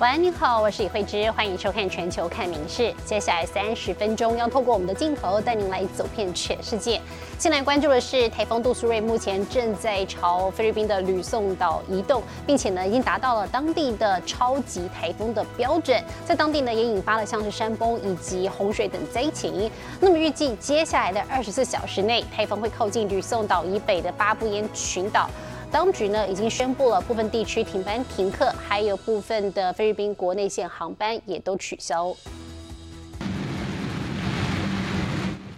晚安，你好，我是李慧芝，欢迎收看《全球看名事》。接下来三十分钟要透过我们的镜头带您来走遍全世界。先来关注的是台风杜苏芮，目前正在朝菲律宾的吕宋岛移动，并且呢已经达到了当地的超级台风的标准，在当地呢也引发了像是山崩以及洪水等灾情。那么预计接下来的二十四小时内，台风会靠近吕宋岛以北的巴布烟群岛。当局呢已经宣布了部分地区停班停课，还有部分的菲律宾国内线航班也都取消。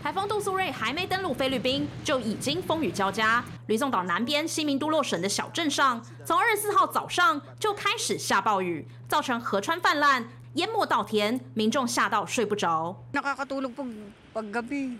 台风杜苏芮还没登陆菲律宾，就已经风雨交加。吕宋岛南边西明都洛省的小镇上，从二十四号早上就开始下暴雨，造成河川泛滥，淹没稻田，民众吓到睡不着。Nakakatulog pag paggabi.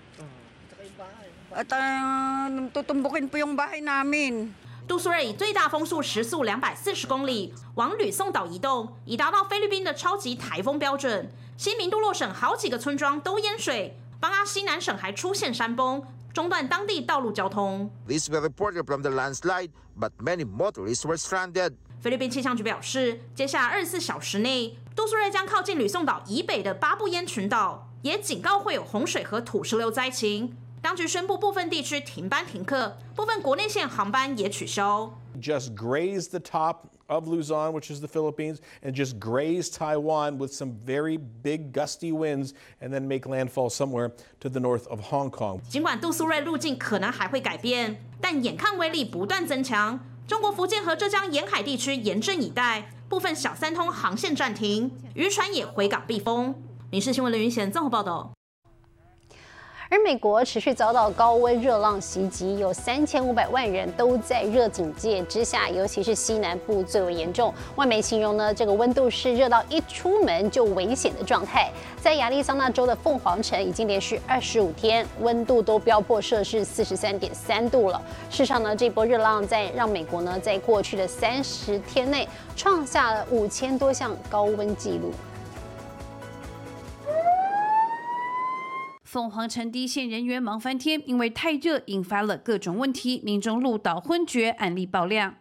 At ah, tutumbukin po yung bahay namin. 杜苏芮以最大风速时速两百四十公里往吕宋岛移动，已达到菲律宾的超级台风标准。新明杜洛省好几个村庄都淹水，邦阿西南省还出现山崩，中断当地道路交通。This were reported from the landslide, but many motorists were stranded. 菲律宾气象局表示，接下来二十四小时内，杜苏芮将靠近吕宋岛以北的巴布烟群岛，也警告会有洪水和土石流灾情。当局宣布部分地区停班停课，部分国内线航班也取消。just graze the top of Luzon, which is the Philippines, and just graze Taiwan with some very big gusty winds, and then make landfall somewhere to the north of Hong Kong. 尽管杜苏芮路径可能还会改变，但眼看威力不断增强，中国福建和浙江沿海地区严阵以待，部分小三通航线暂停，渔船也回港避风。民事新闻的云贤综合报道。而美国持续遭到高温热浪袭击，有三千五百万人都在热警戒之下，尤其是西南部最为严重。外媒形容呢，这个温度是热到一出门就危险的状态。在亚利桑那州的凤凰城，已经连续二十五天温度都飙破摄氏四十三点三度了。事实上呢，这波热浪在让美国呢，在过去的三十天内创下了五千多项高温纪录。凤凰城第一线人员忙翻天，因为太热引发了各种问题，民众路倒昏厥，案例爆量。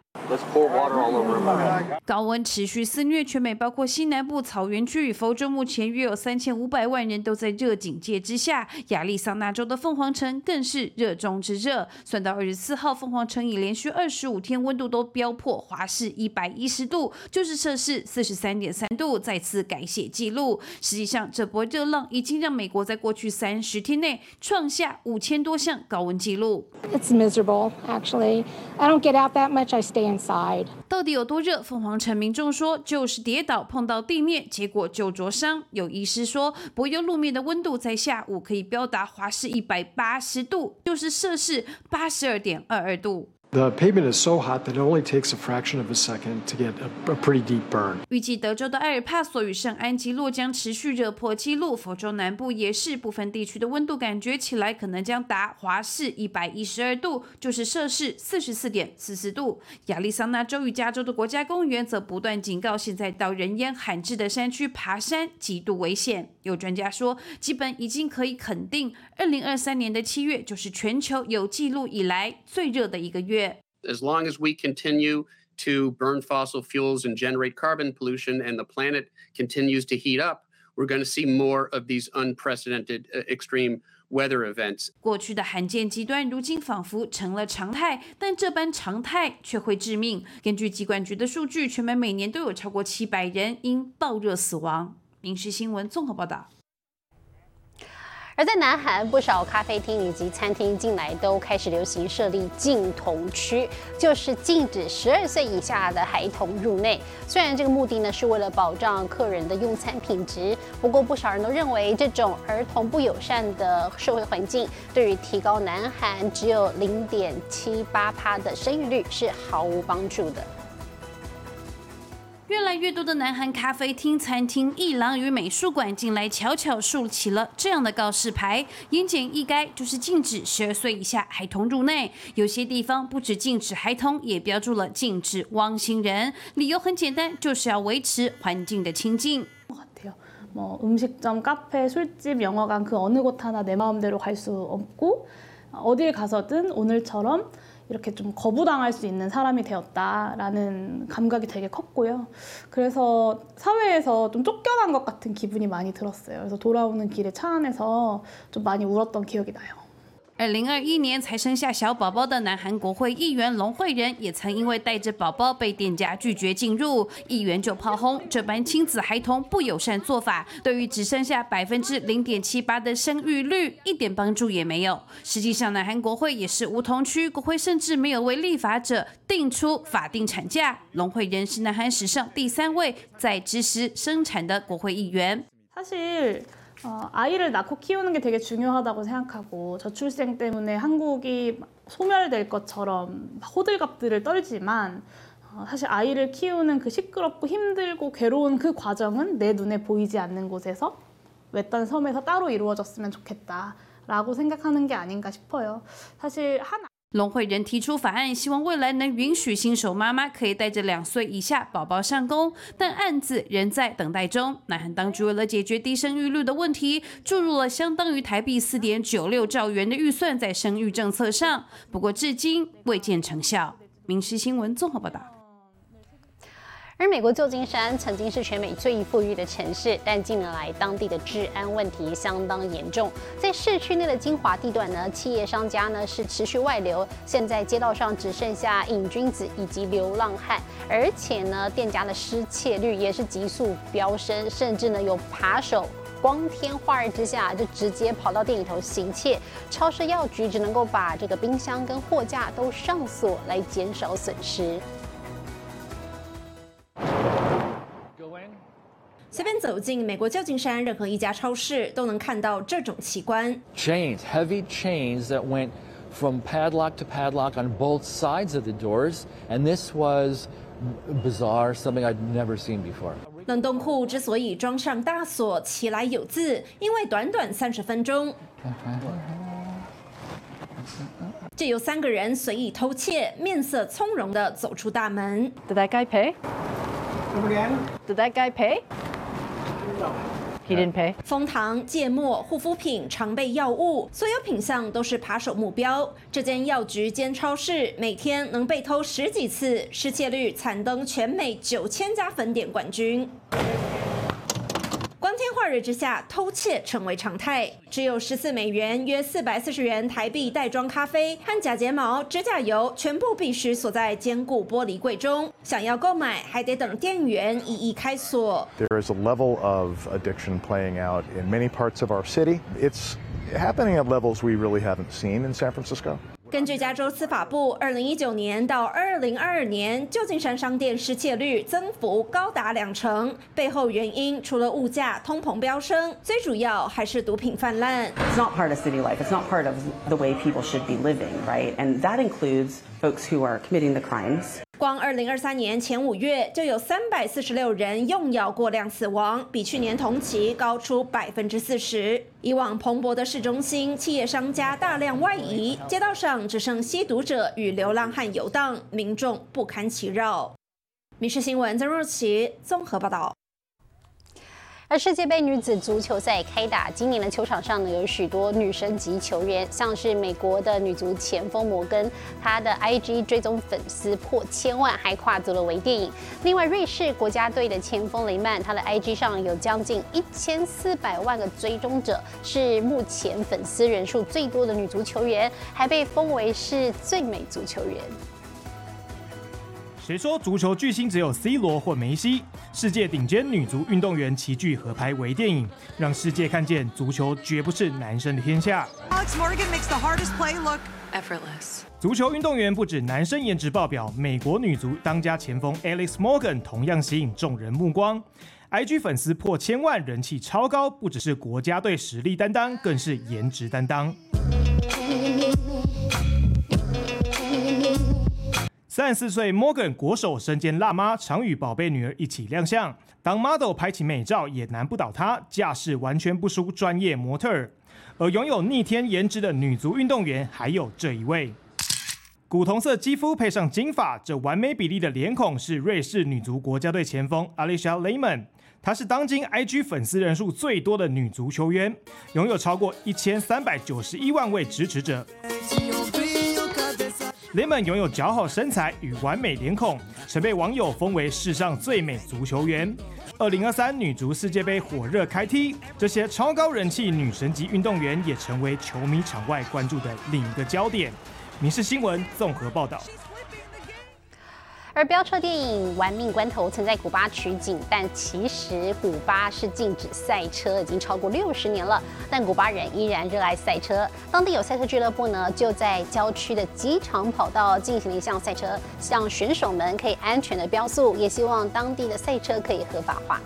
高温持续肆虐全美，包括西南部草原区与佛州，目前约有三千五百万人都在热警戒之下。亚利桑那州的凤凰城更是热中之热，算到二十四号，凤凰城已连续二十五天温度都飙破华氏一百一十度，就是摄氏四十三点三度，再次改写纪录。实际上，这波热浪已经让美国在过去三十天内创下五千多项高温纪录。It's miserable, actually. I don't get out that much, I stay inside. 到底有多热？凤凰城民众说，就是跌倒碰到地面，结果就灼伤。有医师说，柏油路面的温度在下午可以飙达华氏一百八十度，就是摄氏八十二点二二度。The pavement is so hot that it only takes a fraction of a second to get a, a pretty deep burn. 预计德州的埃尔帕索与圣安吉洛将持续热破纪录，佛州南部也是部分地区的温度感觉起来可能将达华氏一百一十二度，就是摄氏四十四点四四度。亚利桑那州与加州的国家公园则不断警告，现在到人烟罕至的山区爬山极度危险。有专家说，基本已经可以肯定，二零二三年的七月就是全球有记录以来最热的一个月。as long as we continue to burn fossil fuels and generate carbon pollution and the planet continues to heat up, we're going to see more of these unprecedented uh, extreme weather events. 过去的罕见极端，如今仿佛成了常态，但这般常态却会致命。根据疾管局的数据，全美每年都有超过七百人因暴热死亡。民事新闻综合报道。 而在南韩，不少咖啡厅以及餐厅近来都开始流行设立禁童区，就是禁止十二岁以下的孩童入内。虽然这个目的呢是为了保障客人的用餐品质，不过不少人都认为这种儿童不友善的社会环境，对于提高南韩只有零点七八趴的生育率是毫无帮助的。越来越多的南韩咖啡厅、餐厅、艺廊与美术馆近来悄悄竖起了这样的告示牌，言简意赅，就是禁止十二岁以下孩童入内。有些地方不止禁止孩童，也标注了禁止汪星人。理由很简单，就是要维持环境的清净。 같아요. 뭐 음식점, 카페, 술집, 영화관 그 어느 곳 하나 내 마음대로 갈 수 없고 어딜 가서든 오늘처럼 이렇게 좀 거부당할 수 있는 사람이 되었다라는 감각이 되게 컸고요. 그래서 사회에서 좀 쫓겨난 것 같은 기분이 많이 들었어요. 그래서 돌아오는 길에 차 안에서 좀 많이 울었던 기억이 나요. 二零二一年才生下小宝宝的南韩国会议员龙慧仁，也曾因为带着宝宝被店家拒绝进入，议员就炮轰这般亲子孩童不友善做法，对于只剩下百分之零点七八的生育率一点帮助也没有。实际上，南韩国会也是无同区，国会甚至没有为立法者定出法定产假。龙慧仁是南韩史上第三位在支持生产的国会议员。사실 어, 아이를 낳고 키우는 게 되게 중요하다고 생각하고 저출생 때문에 한국이 소멸될 것처럼 호들갑들을 떨지만 어, 사실 아이를 키우는 그 시끄럽고 힘들고 괴로운 그 과정은 내 눈에 보이지 않는 곳에서 외딴 섬에서 따로 이루어졌으면 좋겠다라고 생각하는 게 아닌가 싶어요. 사실 한 龙慧仁提出法案，希望未来能允许新手妈妈可以带着两岁以下宝宝上工，但案子仍在等待中。南韩当局为了解决低生育率的问题，注入了相当于台币四点九六兆元的预算在生育政策上，不过至今未见成效。民事新闻综合报道。而美国旧金山曾经是全美最富裕的城市，但近年来当地的治安问题相当严重。在市区内的精华地段呢，企业商家呢是持续外流，现在街道上只剩下瘾君子以及流浪汉，而且呢，店家的失窃率也是急速飙升，甚至呢有扒手。光天化日之下就直接跑到店里头行窃，超市药局只能够把这个冰箱跟货架都上锁来减少损失。随便走进美国旧金山任何一家超市，都能看到这种奇观。chains, heavy chains that went from padlock to padlock on both sides of the doors, and this was bizarre, something I'd never seen before. 冷冻库之所以装上大锁，其来有自，因为短短三十分钟，就有三个人随意偷窃，面色从容地走出大门。Did that guy pay? Did that guy pay? He didn't pay. 蜂糖、芥末、护肤品、常备药物，所有品项都是扒手目标。这间药局兼超市每天能被偷十几次，失窃率惨登全美九千家分店冠军。光天化日之下，偷窃成为常态。只有十四美元（约四百四十元台币）袋装咖啡和假睫毛、指甲油，全部必须锁在坚固玻璃柜中。想要购买，还得等店员一一开锁。There is a level of addiction playing out in many parts of our city. It's happening at levels we really haven't seen in San Francisco. 根据加州司法部，二零一九年到二零二二年，旧金山商店失窃率增幅高达两成。背后原因除了物价通膨飙升，最主要还是毒品泛滥。It's not part of city life. It's not part of the way people should be living, right? And that includes folks who are committing the crimes. 光二零二三年前五月就有三百四十六人用药过量死亡，比去年同期高出百分之四十。以往蓬勃的市中心，企业商家大量外移，街道上只剩吸毒者与流浪汉游荡，民众不堪其扰。民事新闻曾若琪综合报道。而世界杯女子足球赛开打，今年的球场上呢有许多女神级球员，像是美国的女足前锋摩根，她的 IG 追踪粉丝破千万，还跨足了微电影。另外，瑞士国家队的前锋雷曼，她的 IG 上有将近一千四百万个追踪者，是目前粉丝人数最多的女足球员，还被封为是最美足球员。谁说足球巨星只有 C 罗或梅西？世界顶尖女足运动员齐聚合拍微电影，让世界看见足球绝不是男生的天下。Alex Morgan makes the hardest play look effortless. 足球运动员不止男生颜值爆表，美国女足当家前锋 Alex Morgan 同样吸引众人目光。IG 粉丝破千万，人气超高，不只是国家队实力担当，更是颜值担当。三十四岁 Morgan 国手身兼辣妈，常与宝贝女儿一起亮相。当 model 拍起美照也难不倒她，架势完全不输专业模特儿。而拥有逆天颜值的女足运动员还有这一位，古铜色肌肤配上金发，这完美比例的脸孔是瑞士女足国家队前锋 Alicia Lehmann。她是当今 IG 粉丝人数最多的女足球员，拥有超过一千三百九十一万位支持者。雷蒙拥有姣好身材与完美脸孔，曾被网友封为世上最美足球员。二零二三女足世界杯火热开踢，这些超高人气女神级运动员也成为球迷场外关注的另一个焦点。民事新闻综合报道。而飙车电影《玩命关头》曾在古巴取景，但其实古巴是禁止赛车，已经超过六十年了。但古巴人依然热爱赛车，当地有赛车俱乐部呢，就在郊区的机场跑道进行了一项赛车，让选手们可以安全的飙速，也希望当地的赛车可以合法化。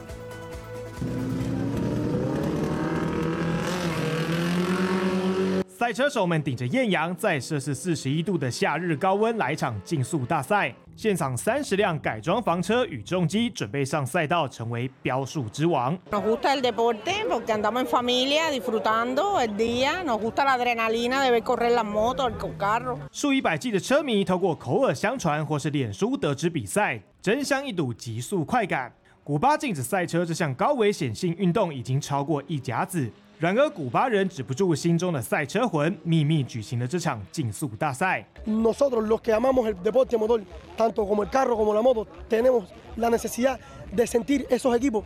赛车手们顶着艳阳，在摄氏四十一度的夏日高温来场竞速大赛。现场三十辆改装房车与重机准备上赛道，成为标速之王。Nos gusta el deporte porque andamos en familia disfrutando el día. Nos gusta la adrenalina de ver correr las motos, el carro. 数以百计的车迷透过口耳相传或是脸书得知比赛，争相一睹极速快感。古巴禁止赛车这项高危险性运动已经超过一甲子。然而，古巴人止不住心中的赛车魂，秘密举行了这场竞速大赛。Nosotros los que amamos el deporte motor, tanto como el carro como la moto, tenemos la necesidad de sentir esos equipos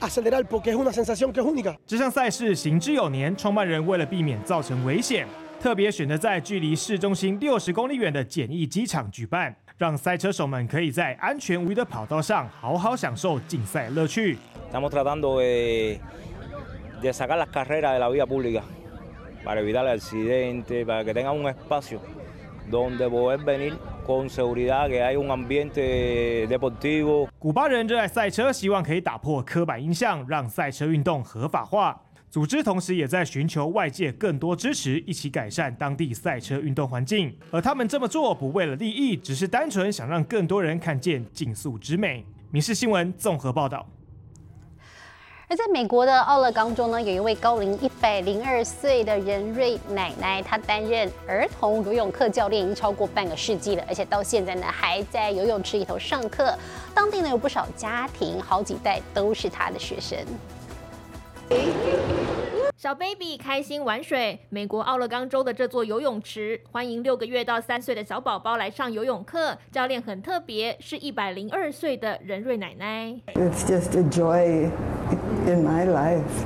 acelerar porque es una sensación que es única。这项赛事行之有年，创办人为了避免造成危险，特别选择在距离市中心六十公里远的简易机场举办，让赛车手们可以在安全无虞的跑道上好好享受竞赛乐趣。Estamos tratando de 古巴人热爱赛车，希望可以打破刻板印象，让赛车运动合法化。组织同时也在寻求外界更多支持，一起改善当地赛车运动环境。而他们这么做不为了利益，只是单纯想让更多人看见竞速之美。民事新闻综合报道。而在美国的奥勒冈州呢，有一位高龄一百零二岁的任瑞奶奶，她担任儿童游泳课教练已经超过半个世纪了，而且到现在呢还在游泳池里头上课。当地呢有不少家庭，好几代都是她的学生。小 baby 开心玩水，美国奥勒冈州的这座游泳池欢迎六个月到三岁的小宝宝来上游泳课。教练很特别，是一百零二岁的任瑞奶奶。It's just a joy in my life.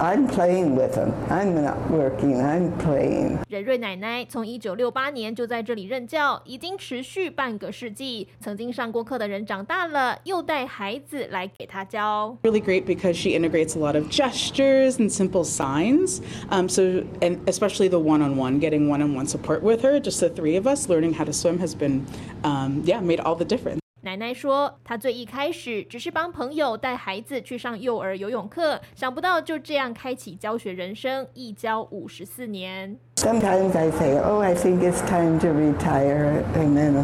I'm playing with them. I'm not working. I'm playing. 任瑞奶奶从一九六八年就在这里任教，已经持续半个世纪。曾经上过课的人长大了，又带孩子来给她教。Really great because she integrates a lot of gestures and simple signs. Um, so and especially the one-on-one, getting one-on-one support with her, just the three of us learning how to swim has been, um, yeah, made all the difference. 奶奶说，她最一开始只是帮朋友带孩子去上幼儿游泳课，想不到就这样开启教学人生，一教五十四年。Sometimes I say, "Oh, I think it's time to retire," and then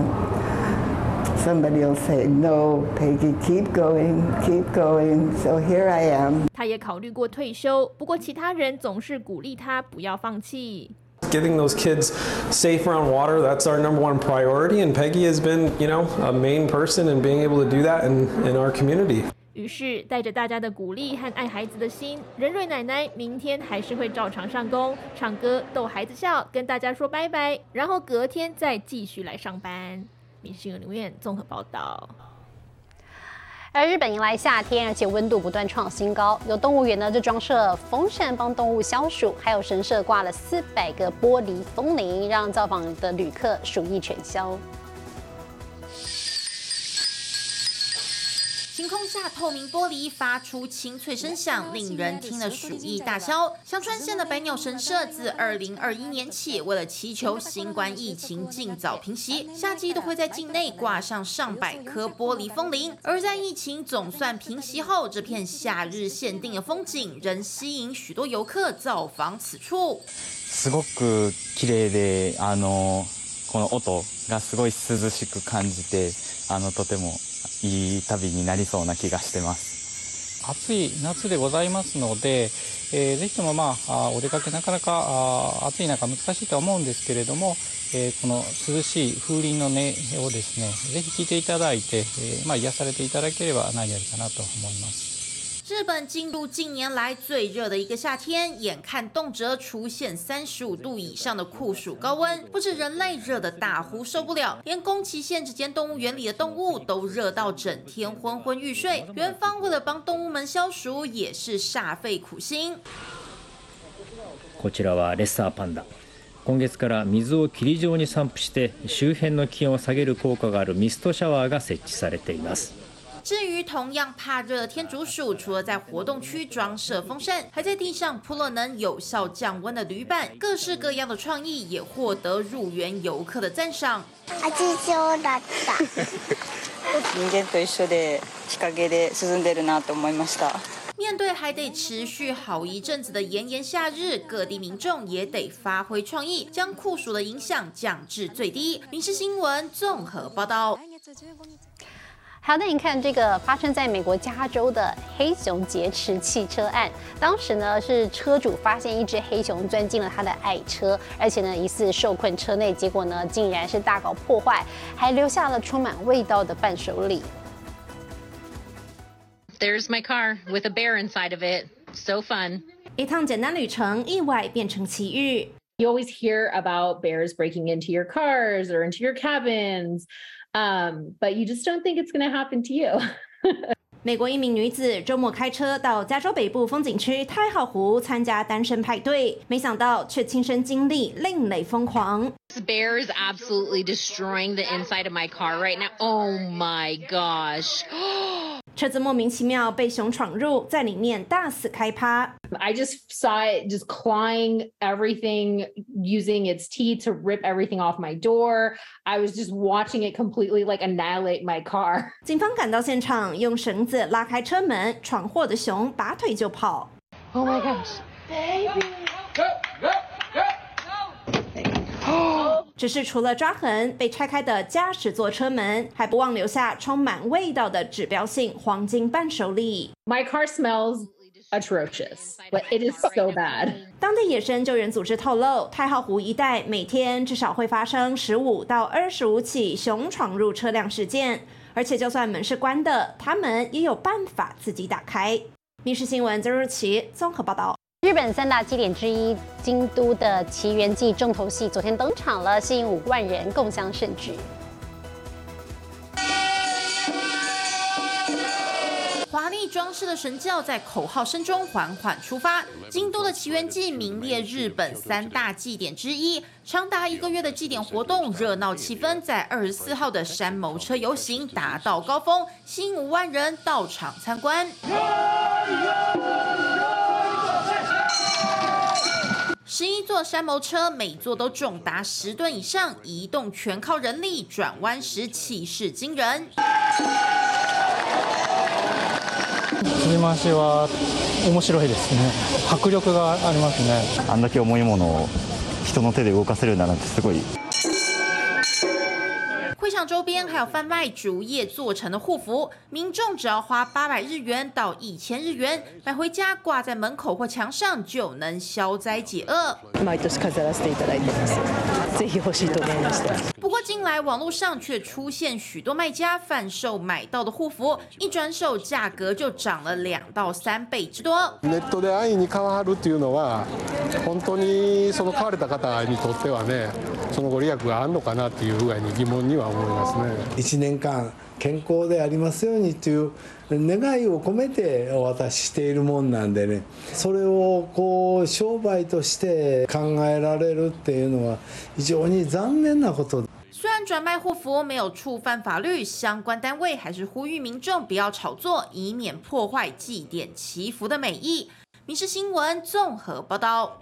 somebody will say, "No, Peggy, keep going, keep going." So here I am. 她也考虑过退休，不过其他人总是鼓励她不要放弃。Getting those kids safe around water, that's our number one priority. And Peggy has been, you know, a main person in being able to do that in, in our community. 于是，带着大家的鼓励和爱孩子的心，任瑞奶奶明天还是会照常上工，唱歌逗孩子笑，跟大家说拜拜，然后隔天再继续来上班。民新闻留言综合报道。而日本迎来夏天，而且温度不断创新高。有动物园呢，就装设风扇帮动物消暑，还有神社挂了四百个玻璃风铃，让造访的旅客暑意全消。晴空下，透明玻璃发出清脆声响，令人听了暑意大消。香川县的百鸟神社自二零二一年起，为了祈求新冠疫情尽早平息，夏季都会在境内挂上上百颗玻璃风铃。而在疫情总算平息后，这片夏日限定的风景仍吸引许多游客造访此处。すごく綺麗で、あのこの音がすごい涼しく感じて、あのとても。 いい旅になりそうな気がしてます。暑い夏でございますので、えー、ぜひともまあお出かけなかなかあ暑い中難しいとは思うんですけれども、えー、この涼しい風鈴の音をですねぜひ聞いていただいて、えー、まあ癒されていただければ何よりかなと思います。日本进入近年来最热的一个夏天，眼看动辄出现三十五度以上的酷暑高温，不止人类热得大呼受不了，连宫崎县这间动物园里的动物都热到整天昏昏欲睡。园方为了帮动物们消暑，也是煞费苦心。こちらはレッサーパンダ。今月から水を霧状に散布して周辺の気温を下げる効果があるミストシャワーが設置されています。 至于同样怕热的天竺鼠，除了在活动区装设风扇，还在地上铺了能有效降温的铝板，各式各样的创意也获得入园游客的赞赏。人間と一緒で日陰で涼んでるなと思いました。面对还得持续好一阵子的炎炎夏日，各地民众也得发挥创意，将酷暑的影响降至最低。民事新闻综合报道。 好，那你看这个发生在美国加州的黑熊劫持汽车案，当时呢是车主发现一只黑熊钻进了他的爱车，而且呢疑似受困车内，结果呢竟然是大搞破坏，还留下了充满味道的伴手礼。There's my car with a bear inside of it. So fun. 一趟简单旅程，意外变成奇遇。You always hear about bears breaking into your cars or into your cabins. Um, but you just don't think it's going to happen to you. 美国一名女子周末开车到加州北部风景区太浩湖参加单身派对，没想到却亲身经历另类疯狂。This bear is absolutely destroying the inside of my car right now. Oh my gosh. 车子莫名其妙被熊闯入，在里面大肆开趴。I just saw it just clawing everything, using its teeth to rip everything off my door. I was just watching it completely like annihilate my car. 警方赶到现场，用绳子拉开车门，闯祸的熊拔腿就跑。Oh my gosh, baby! 只是除了抓痕，被拆开的驾驶座车门还不忘留下充满味道的指标性黄金伴手礼。My car smells atrocious, but it is so bad. 当地野生救援组织透露，太浩湖一带每天至少会发生十五到二十五起熊闯入车辆事件，而且就算门是关的，他们也有办法自己打开。密室新闻曾如琪综合报道。日本三大祭典之一京都的奇缘记重头戏昨天登场了，吸引五万人共襄盛举。华丽装饰的神教在口号声中缓缓出发。京都的奇缘祭名列日本三大祭典之一，长达一个月的祭典活动，热闹气氛在二十四号的山谋车游行达到高峰，吸引五万人到场参观。十一座山谋车，每座都重达十吨以上，移动全靠人力，转弯时气势惊人。振り回しは面白いですね。迫力がありますね。あんだけ重いものを人の手で動かせるんだなってすごい。 会场周边还有贩卖竹叶做成的护符，民众只要花八百日元到一千日元买回家挂在门口或墙上，就能消灾解厄。毎年飾らせていただいてます。ぜひ欲しいと思いました。 近来网络上却出现许多卖家贩售买到的护符，一转手价格就涨了两到三倍之多。ネットで安易に買わはるっていうのは本当にその買われた方にとってはね、そのご利益があるのかなっていう具合に疑問には。1年間健康でありますようにという願いを込めてお渡ししているもんなんでねそれをこう商売として考えられるっていうのは非常に残念なこと虽然转卖护符没有触犯法律，相关单位还是呼吁民众不要炒作，以免破坏祭典祈福的美意。民事新闻综合报道。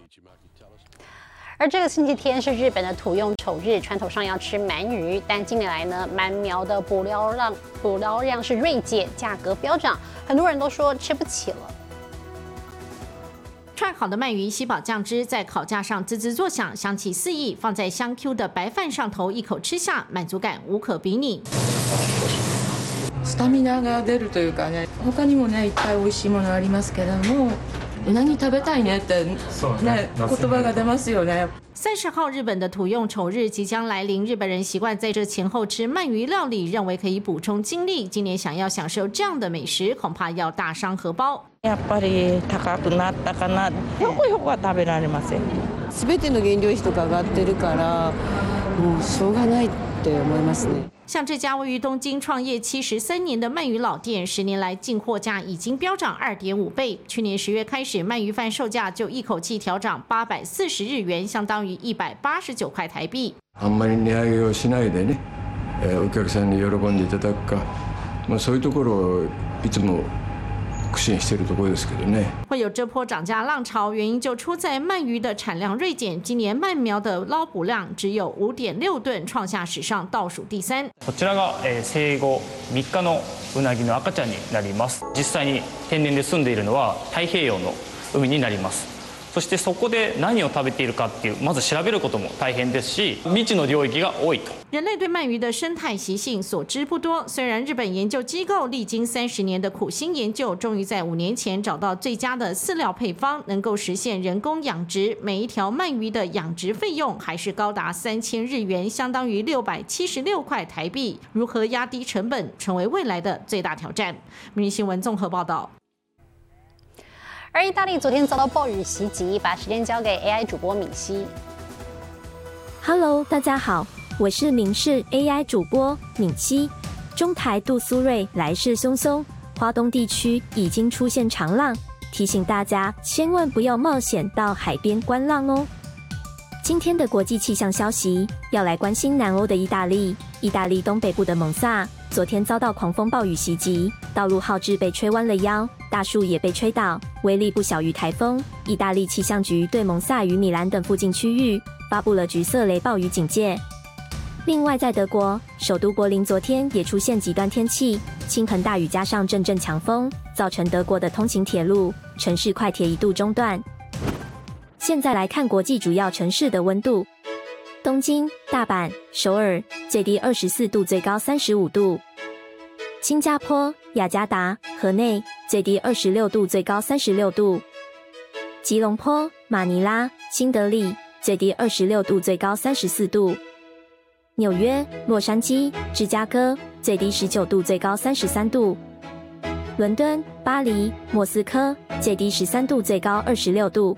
而这个星期天是日本的土用丑日，传统上要吃鳗鱼，但近年来呢，鳗苗的捕捞量捕捞量是锐减，价格飙涨，很多人都说吃不起了。串好的鳗鱼，吸饱酱汁，在烤架上滋滋作响，香气四溢，放在香 Q 的白饭上头，一口吃下，满足感无可比拟。スタミナが出るというかね、他にもねいっぱい美味しいものありますけども。 うなぎ食べたいねってね言葉が出ますよね。三十号，日本的土用丑日即将来临。日本人习惯在这前后吃鳗鱼料理，认为可以补充精力。今年想要享受这样的美食，恐怕要大伤荷包。やっぱり高くなったかな。ひょこひょこは食べられません。すべての原料費とか上がってるから、もうしょうがないって思いますね。 像这家位于东京创业七十三年的鳗鱼老店，十年来进货价已经飙涨二点五倍。去年十月开始，鳗鱼饭售价就一口气调涨八百四十日元，相当于一百八十九块台币。あんまり値上げをしないでね、お客さんに喜んでいただくか、まあそういうところをいつも。 会有这波涨价浪潮，原因就出在鳗鱼的产量锐减。今年鳗苗的捞捕量只有五点六吨，创下史上倒数第三。こちらが生後3日のうなぎの赤ちゃんになります。実際に天然で住んでいるのは太平洋の海になります。そしてそこで何を食べているかっていうまず調べることも大変ですし未知の領域が多いと。人类对鳗鱼的生态习性所知不多，虽然日本研究机构历经三十年的苦心研究，终于在五年前找到最佳的饲料配方，能够实现人工养殖。每一条鳗鱼的养殖费用还是高达三千日元，相当于六百七十六块台币。如何压低成本，成为未来的最大挑战？明日新闻综合报道。 而意大利昨天遭到暴雨袭击，把时间交给 AI 主播敏熙。Hello，大家好，我是明视 AI 主播敏熙。中台杜苏芮来势汹汹，华东地区已经出现长浪，提醒大家千万不要冒险到海边观浪哦。今天的国际气象消息要来关心南欧的意大利，意大利东北部的蒙萨昨天遭到狂风暴雨袭击，道路号志被吹弯了腰。大树也被吹倒，威力不小于台风。意大利气象局对蒙萨与米兰等附近区域发布了橘色雷暴雨警戒。另外，在德国首都柏林，昨天也出现极端天气，倾盆大雨加上阵阵强风，造成德国的通勤铁路、城市快铁一度中断。现在来看国际主要城市的温度：东京、大阪、首尔，最低二十四度，最高三十五度。新加坡、雅加达、河内最低二十六度，最高三十六度；吉隆坡、马尼拉、新德里最低二十六度，最高三十四度；纽约、洛杉矶、芝加哥最低十九度，最高三十三度；伦敦、巴黎、莫斯科最低十三度，最高二十六度。